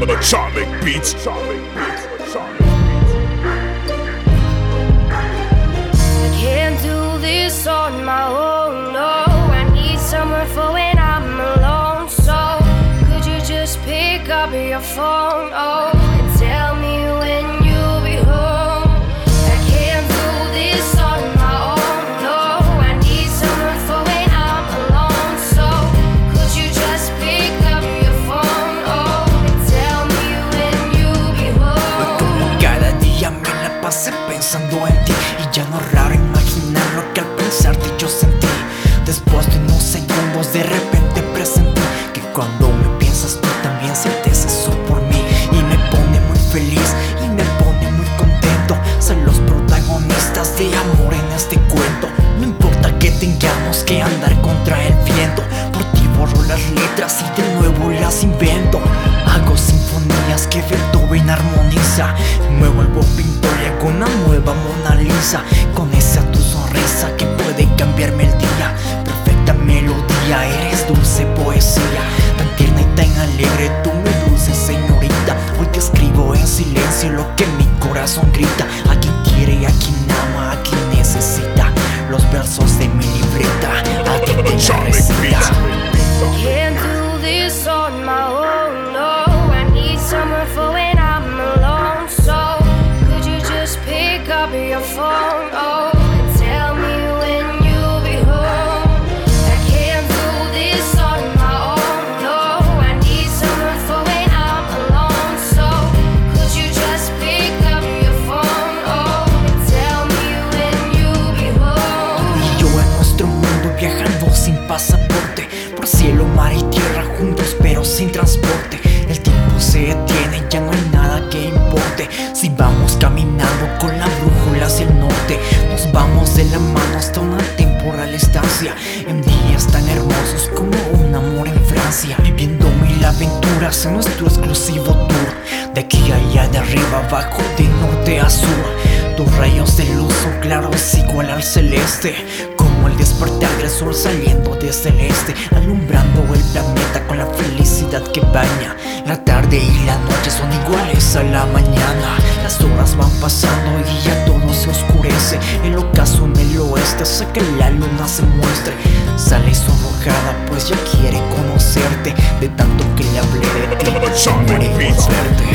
Atomic Beats. I can't do this on my own. No, I need someone for when I'm alone. So, could you just pick up your phone? Oh, Y ya no es raro imaginar lo que al pensarte yo sentí. Después de unos segundos de repente presentí Que cuando me piensas tú también sientes eso por mí. Y me pone muy feliz y me pone muy contento Ser los protagonistas de amor en este cuento. No importa que tengamos que andar contra el viento Con esa tu sonrisa que puede cambiarme el día. Perfecta melodía, eres dulce poesía. Tan tierna y tan alegre, tú me dulce señorita. Hoy te escribo en silencio lo que mi corazón grita El tiempo se detiene, ya no hay nada que importe. Si vamos caminando con la brújula hacia el norte Nos vamos de la mano hasta una temporal estancia. En días tan hermosos como un amor en Francia. Viviendo mil aventuras en nuestro exclusivo tour. De aquí allá, de arriba abajo, de norte a sur. Tus rayos de luz son claros igual al celeste. Como el despertar del sol saliendo desde el este Alumbrando el planeta con la felicidad que baña. La tarde y la noche son iguales a la mañana. Las horas van pasando y ya todo se oscurece. El ocaso en el oeste hace que la luna se muestre. Sale sonrojada pues ya quiere conocerte. De tanto que le hablé de ti, por verte